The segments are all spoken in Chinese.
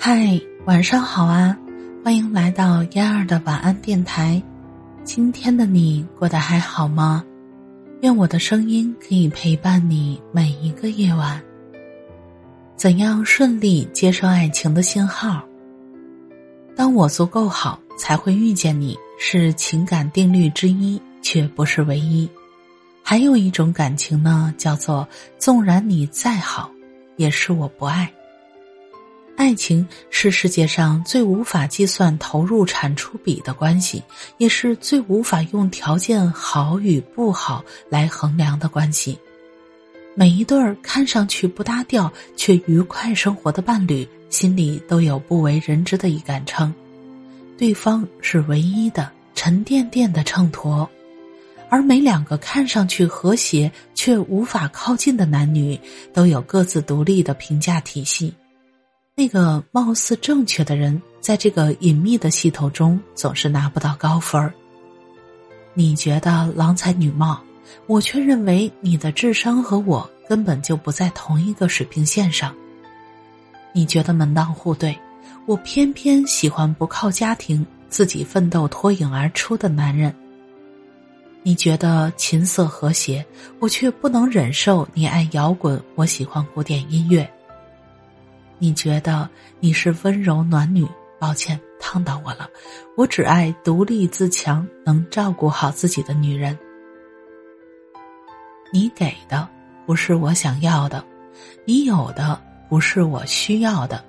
嗨，晚上好啊！欢迎来到嫣儿的晚安电台。今天的你过得还好吗？愿我的声音可以陪伴你每一个夜晚。怎样顺利接受爱情的信号？当我足够好，才会遇见你，是情感定律之一，却不是唯一。还有一种感情呢，叫做纵然你再好，也是我不爱。爱情是世界上最无法计算投入产出比的关系，也是最无法用条件好与不好来衡量的关系。每一对儿看上去不搭调却愉快生活的伴侣，心里都有不为人知的一杆秤，对方是唯一的沉甸甸的秤砣。而每两个看上去和谐却无法靠近的男女，都有各自独立的评价体系。那个貌似正确的人，在这个隐秘的系统中总是拿不到高分儿。你觉得郎才女貌，我却认为你的智商和我根本就不在同一个水平线上。你觉得门当户对，我偏偏喜欢不靠家庭、自己奋斗脱颖而出的男人。你觉得琴瑟和谐，我却不能忍受你爱摇滚，我喜欢古典音乐。你觉得你是温柔暖女？抱歉，烫到我了。我只爱独立自强、能照顾好自己的女人。你给的不是我想要的，你有的不是我需要的，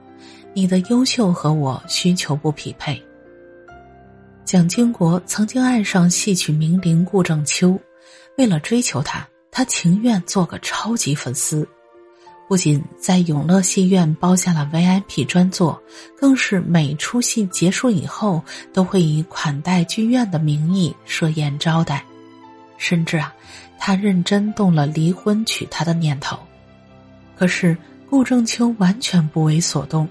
你的优秀和我需求不匹配。蒋经国曾经爱上戏曲名伶顾正秋，为了追求她，他情愿做个超级粉丝。不仅在永乐戏院包下了 VIP 专座，更是每出戏结束以后都会以款待剧院的名义设宴招待，甚至啊，他认真动了离婚娶她的念头。可是顾正秋完全不为所动，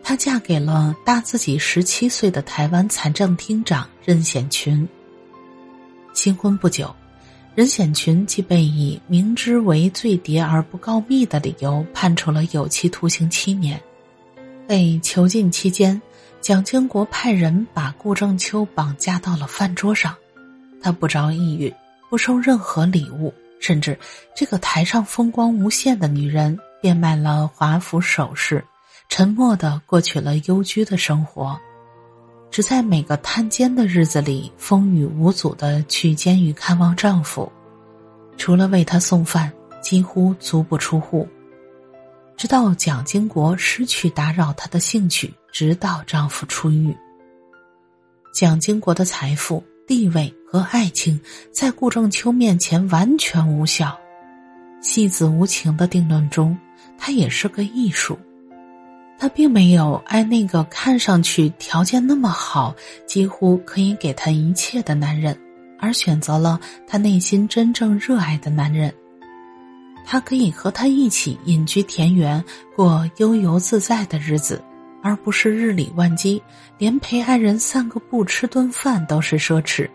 她嫁给了大自己十七岁的台湾财政厅长任显群。新婚不久。任显群即被以明知为罪谍而不告密的理由判处了有期徒刑七年。被囚禁期间，蒋经国派人把顾正秋绑架到了饭桌上，他不着抑郁，不收任何礼物，甚至这个台上风光无限的女人变卖了华服首饰，沉默的过起了幽居的生活。只在每个探监的日子里，风雨无阻的去监狱看望丈夫，除了为他送饭，几乎足不出户。直到蒋经国失去打扰她的兴趣，直到丈夫出狱。蒋经国的财富、地位和爱情，在顾正秋面前完全无效。戏子无情的定论中，他也是个艺术。他并没有爱那个看上去条件那么好、几乎可以给他一切的男人，而选择了他内心真正热爱的男人。他可以和他一起隐居田园，过悠游自在的日子，而不是日理万机，连陪爱人散个步、吃顿饭都是奢侈。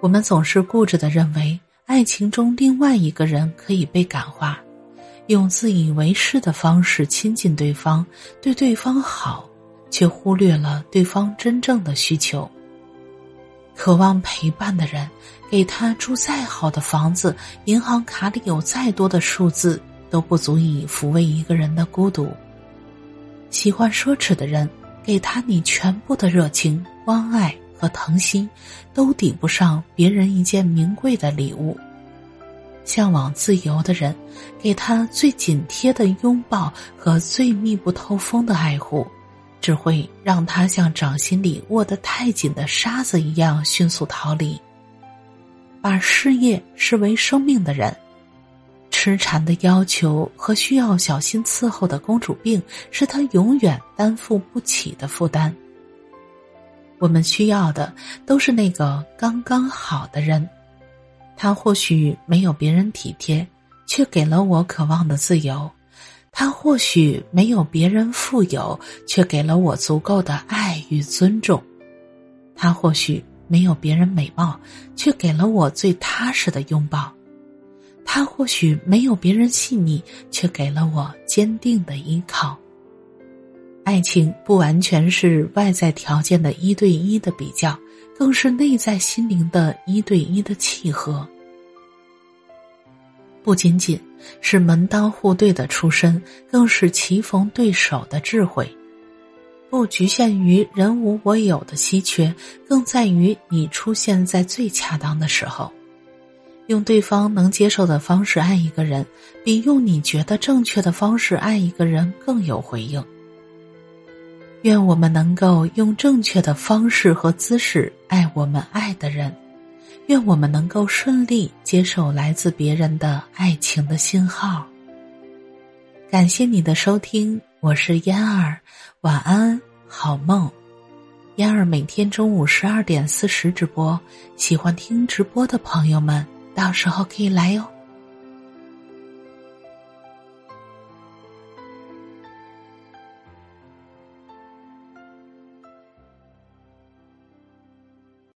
我们总是固执的认为，爱情中另外一个人可以被感化。用自以为是的方式亲近对方，对对方好，却忽略了对方真正的需求。渴望陪伴的人，给他住再好的房子，银行卡里有再多的数字，都不足以抚慰一个人的孤独。喜欢奢侈的人，给他你全部的热情、关爱和疼惜，都抵不上别人一件名贵的礼物。向往自由的人，给他最紧贴的拥抱和最密不透风的爱护，只会让他像掌心里握得太紧的沙子一样迅速逃离。把事业视为生命的人，痴缠的要求和需要小心伺候的公主病，是他永远担负不起的负担。我们需要的都是那个刚刚好的人。他或许没有别人体贴，却给了我渴望的自由；他或许没有别人富有，却给了我足够的爱与尊重；他或许没有别人美貌，却给了我最踏实的拥抱；他或许没有别人细腻，却给了我坚定的依靠。爱情不完全是外在条件的一对一的比较，更是内在心灵的一对一的契合。不仅仅是门当户对的出身，更是棋逢对手的智慧。不局限于人无我有的稀缺，更在于你出现在最恰当的时候。用对方能接受的方式爱一个人，比用你觉得正确的方式爱一个人更有回应。愿我们能够用正确的方式和姿势爱我们爱的人，愿我们能够顺利接受来自别人的爱情的信号。感谢你的收听，我是嫣儿，晚安，好梦。嫣儿每天中午十二点四十直播，喜欢听直播的朋友们。到时候可以来哟。